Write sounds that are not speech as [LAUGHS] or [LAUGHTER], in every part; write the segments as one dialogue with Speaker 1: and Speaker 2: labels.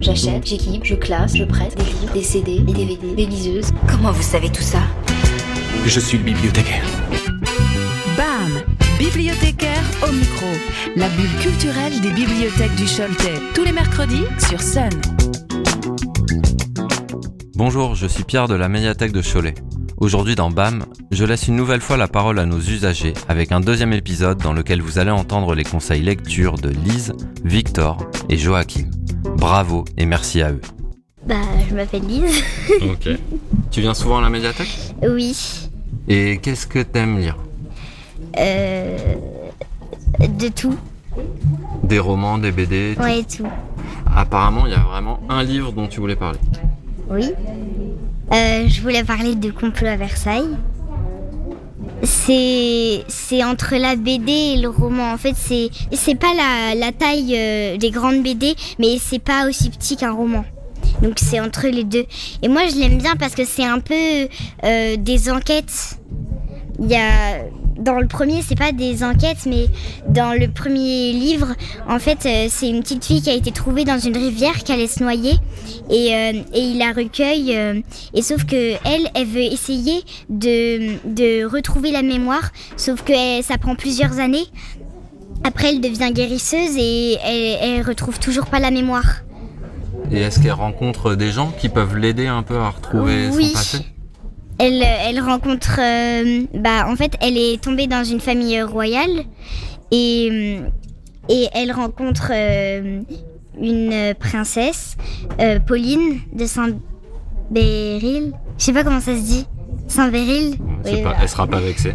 Speaker 1: J'achète, j'équipe, je classe, je prête des livres, des CD, des DVD, des liseuses.
Speaker 2: Comment vous savez tout ça?
Speaker 3: Je suis le bibliothécaire.
Speaker 4: BAM Bibliothécaire au micro. La bulle culturelle des bibliothèques du Choletais. Tous les mercredis sur Sun.
Speaker 5: Bonjour, je suis Pierre de la médiathèque de Cholet. Aujourd'hui dans BAM, je laisse une nouvelle fois la parole à nos usagers avec un deuxième épisode dans lequel vous allez entendre les conseils lecture de Lise, Victor et Joachim. Bravo et merci à eux.
Speaker 6: Bah, je m'appelle Lise. [LAUGHS]
Speaker 5: Ok. Tu viens souvent à la médiathèque
Speaker 6: oui.
Speaker 5: Et qu'est-ce que t'aimes lire
Speaker 6: Euh, de tout.
Speaker 5: Des romans, des BD tout
Speaker 6: Ouais, tout.
Speaker 5: Apparemment, il y a vraiment un livre dont tu voulais parler.
Speaker 6: Oui. Euh, je voulais parler de complot à Versailles. C'est c'est entre la BD et le roman. En fait, c'est c'est pas la, la taille euh, des grandes BD, mais c'est pas aussi petit qu'un roman. Donc c'est entre les deux. Et moi, je l'aime bien parce que c'est un peu euh, des enquêtes. Il y a dans le premier, c'est pas des enquêtes, mais dans le premier livre, en fait, euh, c'est une petite fille qui a été trouvée dans une rivière qui allait se noyer, et, euh, et il la recueille. euh, et sauf que elle, elle veut essayer de, de retrouver la mémoire, sauf que elle- ça prend plusieurs années. Après, elle devient guérisseuse et elle, elle retrouve toujours pas la mémoire.
Speaker 5: Et est-ce qu'elle rencontre des gens qui peuvent l'aider un peu à retrouver
Speaker 6: Oui.
Speaker 5: son passé?
Speaker 6: Elle, elle rencontre. euh, bah, en fait, elle est tombée dans une famille royale et, euh, et elle rencontre euh, une princesse, euh, Pauline de Saint-Béryl. Je sais pas comment ça se dit. Oui, bah.
Speaker 5: elle sera pas vexée.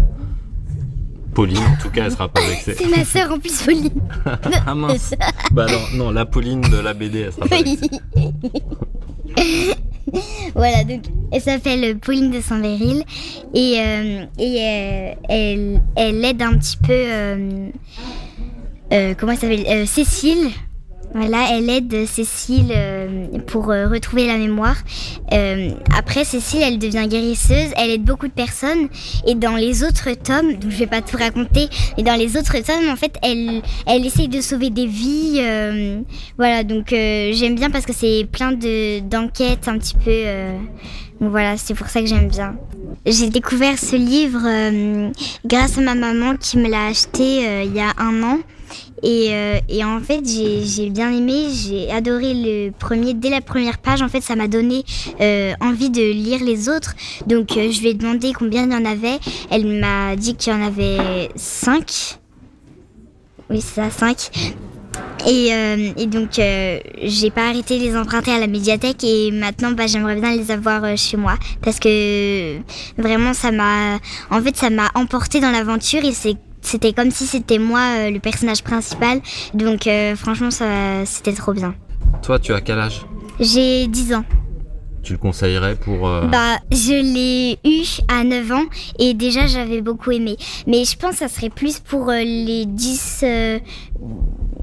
Speaker 5: Pauline, en tout cas, elle sera pas [LAUGHS] vexée.
Speaker 6: C'est ma sœur en plus, Pauline. [LAUGHS]
Speaker 5: ah mince [LAUGHS] Bah non, non, la Pauline de la BD, elle sera pas vexée.
Speaker 6: Voilà, donc elle s'appelle Pauline de Saint-Véryl et, euh, et euh, elle, elle aide un petit peu. euh, euh, comment elle s'appelle Euh, Cécile. Voilà, elle aide Cécile euh, pour euh, retrouver la mémoire. Euh, après, Cécile, elle devient guérisseuse, elle aide beaucoup de personnes. Et dans les autres tomes, donc je vais pas tout raconter, mais dans les autres tomes, en fait, elle, elle essaye de sauver des vies. voilà, donc j'aime bien parce que c'est plein de d'enquêtes un petit peu. donc voilà, c'est pour ça que j'aime bien. J'ai découvert ce livre grâce à ma maman qui me l'a acheté il y a un an. Et, euh, et en fait, j'ai j'ai bien aimé, j'ai adoré le premier. Dès la première page, en fait, ça m'a donné euh, envie de lire les autres. Donc, euh, je lui ai demandé combien il y en avait. Elle m'a dit qu'il y en avait cinq. Oui, c'est ça, cinq. Et, euh, et donc, euh, j'ai pas arrêté de les emprunter à la médiathèque et maintenant, bah, j'aimerais bien les avoir euh, chez moi parce que vraiment, ça m'a, en fait, ça m'a emporté dans l'aventure et c'est, c'était comme si c'était moi euh, le personnage principal. Donc, euh, franchement, ça, c'était trop bien.
Speaker 5: Toi, tu as quel âge?
Speaker 6: J'ai 10 ans.
Speaker 5: Tu le conseillerais pour... euh,
Speaker 6: Bah, je l'ai eu à 9 ans et déjà j'avais beaucoup aimé. Mais je pense que ça serait plus pour euh, les 10 euh,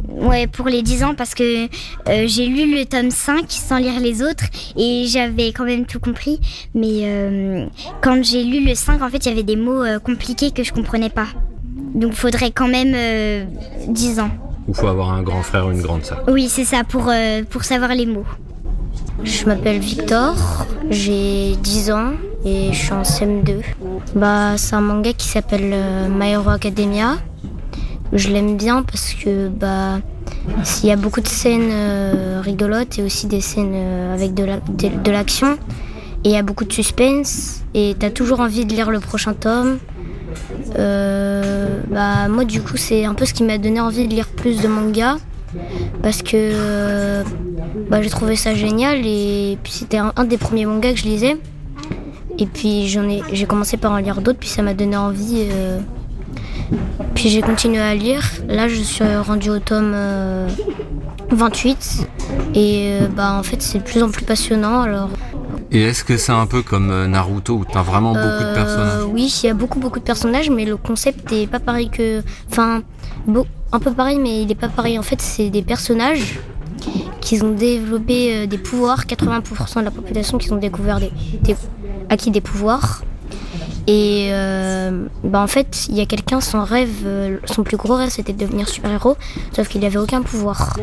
Speaker 6: Ouais, pour les 10 ans parce que j'ai lu le tome 5 sans lire les autres et j'avais quand même tout compris. Mais quand j'ai lu le 5, en fait, il y avait des mots compliqués que je comprenais pas. Donc, faudrait quand même euh, 10 ans.
Speaker 5: Ou faut avoir un grand frère ou une grande sœur
Speaker 6: Oui, c'est ça, pour, euh, pour savoir les mots.
Speaker 7: Je m'appelle Victor, j'ai 10 ans et je suis en CM2. Bah, c'est un manga qui s'appelle euh, My Hero Academia. Je l'aime bien parce que bah il y a beaucoup de scènes euh, rigolotes et aussi des scènes euh, avec de la- de- de l'action. et il y a beaucoup de suspense et t'as toujours envie de lire le prochain tome. Euh, bah moi du coup c'est un peu ce qui m'a donné envie de lire plus de manga parce que euh, bah, j'ai trouvé ça génial et puis c'était un, des premiers mangas que je lisais. Et puis j'ai commencé par en lire d'autres puis ça m'a donné envie euh, puis j'ai continué à lire. Là je suis rendue au tome euh, 28 et bah en fait c'est de plus en plus passionnant alors
Speaker 5: Et est-ce que c'est un peu comme euh, Naruto où t'as vraiment beaucoup de
Speaker 7: euh,
Speaker 5: personnages
Speaker 7: Oui, il y a beaucoup beaucoup de personnages, mais le concept est pas pareil que, enfin, un peu pareil, mais il est pas pareil. En fait, c'est des personnages qui ont développé euh, des pouvoirs. 80% de la population qui ont découvert des, des- acquis des pouvoirs. Et euh, bah en fait, il y a quelqu'un, son rêve, euh, son plus gros rêve, c'était de devenir super-héros, sauf qu'il n'avait aucun pouvoir.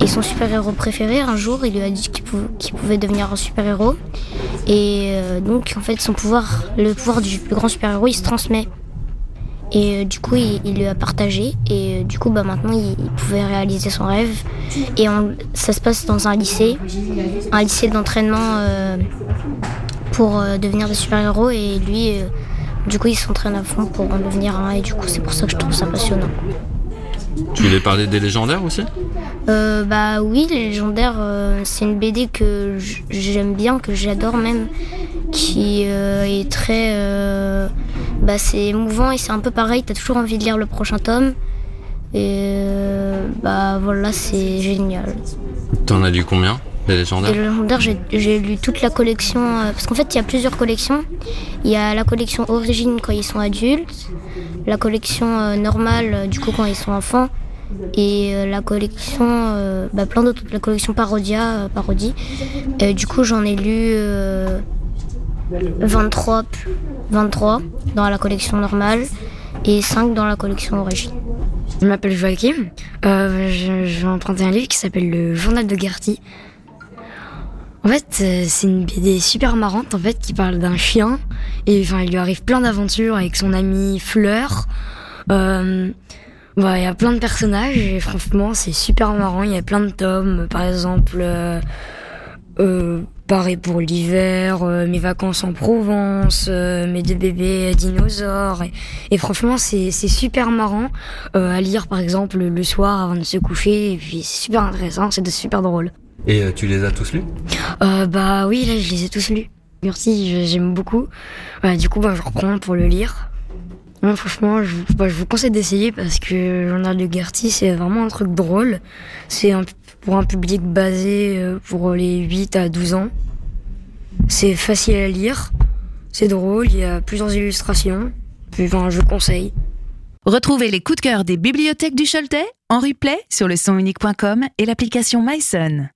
Speaker 7: Et son super-héros préféré, un jour, il lui a dit qu'il pou- qu'il pouvait devenir un super-héros. Et euh, donc, en fait, son pouvoir, le pouvoir du plus grand super-héros, il se transmet. Et du coup, il, il lui a partagé. Et du coup, bah, maintenant, il, pouvait réaliser son rêve. Et ça se passe dans un lycée, un lycée d'entraînement pour euh, devenir des super-héros. Et lui, euh, du coup, il s'entraîne à fond pour en devenir un. Et du coup, c'est pour ça que je trouve ça passionnant.
Speaker 5: Tu voulais parler des légendaires aussi?
Speaker 7: Euh, bah oui, les légendaires, euh, c'est une BD que j'aime bien, que j'adore même, qui euh, est très, bah c'est émouvant et c'est un peu pareil. T'as toujours envie de lire le prochain tome. Et bah voilà, c'est génial.
Speaker 5: T'en as lu combien? Les légendaires
Speaker 7: le légendaire, j'ai- lu toute la collection, euh, parce qu'en fait, il y a plusieurs collections. Il y a la collection origine quand ils sont adultes, la collection euh, normale, euh, du coup, quand ils sont enfants, et euh, la collection, euh, bah, plein d'autres, la collection parodia, euh, parodie. Du coup, j'en ai lu euh, 23, p- 23 dans la collection normale et 5 dans la collection origine.
Speaker 2: Je m'appelle Joachim. Euh, je, je vais emprunter un livre qui s'appelle Le Journal de Gertie. En fait, euh, c'est une BD super marrante en fait qui parle d'un chien et enfin il lui arrive plein d'aventures avec son ami Fleur. Euh, bah, il y a plein de personnages et franchement c'est super marrant. Il y a plein de tomes, par exemple. Euh, euh, pour l'hiver, euh, mes vacances en Provence, euh, mes deux bébés dinosaures. Et, franchement, c'est super marrant euh, à lire, par exemple, le soir avant de se coucher. Et puis, c'est super intéressant, c'est super drôle.
Speaker 5: Et euh, tu les as tous lus?
Speaker 2: Euh, bah oui, là, je les ai tous lus. Merci, j'aime beaucoup. Ouais, du coup, bah, je reprends pour le lire. Non, franchement, je, vous- bah, je vous conseille d'essayer parce que le journal de Gertie, c'est vraiment un truc drôle. C'est un- pour un public basé euh, pour les 8 à 12 ans. C'est facile à lire, c'est drôle, il y a plusieurs illustrations. Puis, enfin, je conseille.
Speaker 4: Retrouvez les coups de cœur des bibliothèques du Choletais en replay sur le sonunique.com et l'application MySun.